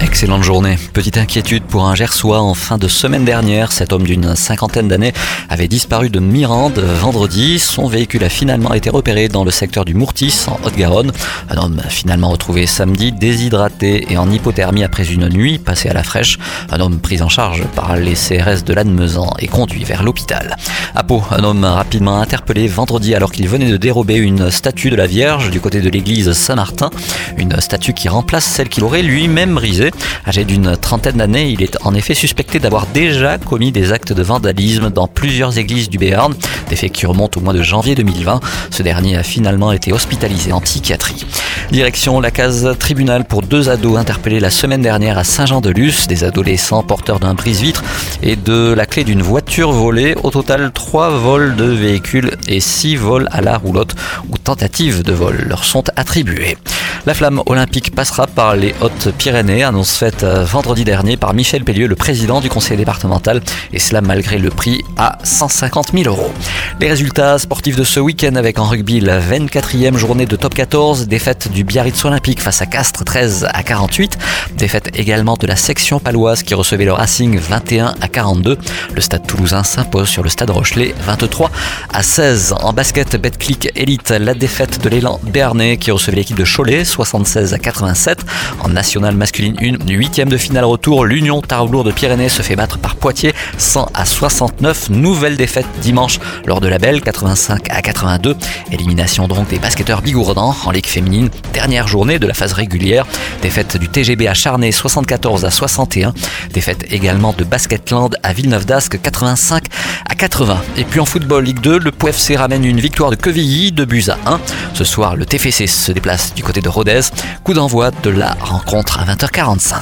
Excellente journée. Petite inquiétude pour un Gersois en fin de semaine dernière. Cet homme d'une cinquantaine d'années avait disparu de Mirande vendredi. Son véhicule a finalement été repéré dans le secteur du Mourtis en Haute-Garonne. Un homme finalement retrouvé samedi déshydraté et en hypothermie après une nuit passée à la fraîche. Un homme pris en charge par les CRS de Lannemezan et conduit vers l'hôpital. À Pau, un homme rapidement interpellé vendredi alors qu'il venait de dérober une statue de la Vierge du côté de l'église Saint-Martin. Une statue qui remplace celle qu'il aurait lui-même brisée Âgé d'une trentaine d'années, il est en effet suspecté d'avoir déjà commis des actes de vandalisme dans plusieurs églises du Béarn, des faits qui remontent au mois de janvier 2020. Ce dernier a finalement été hospitalisé en psychiatrie. Direction la case tribunal pour deux ados interpellés la semaine dernière à Saint-Jean-de-Luz, des adolescents porteurs d'un brise-vitre et de la clé d'une voiture volée. Au total, trois vols de véhicules et six vols à la roulotte ou tentatives de vol leur sont attribués. La flamme olympique passera par les Hautes-Pyrénées, annonce faite euh, vendredi dernier par Michel Pellieu, le président du conseil départemental, et cela malgré le prix à 150 000 euros. Les résultats sportifs de ce week-end avec en rugby la 24e journée de top 14, défaite du Biarritz Olympique face à Castres 13 à 48, défaite également de la section paloise qui recevait le Racing 21 à 42. Le stade toulousain s'impose sur le stade Rochelet 23 à 16. En basket, Betclic Elite, la défaite de l'élan Bernay qui recevait l'équipe de Cholet 76 à 87. En nationale masculine 1, huitième de finale retour, l'Union Tarblour de Pyrénées se fait battre par Poitiers 100 à 69. Nouvelle défaite dimanche lors de la Belle 85 à 82. Élimination donc des basketteurs bigourdans en Ligue féminine. Dernière journée de la phase régulière. Défaite du TGB à Charnay 74 à 61. Défaite également de Basketland à Villeneuve d'Ascq 85 à 80. Et puis en football Ligue 2, le POFC ramène une victoire de Quevilly de buts à 1. Ce soir, le TFC se déplace du côté de Rodez. Coup d'envoi de la rencontre à 20h45.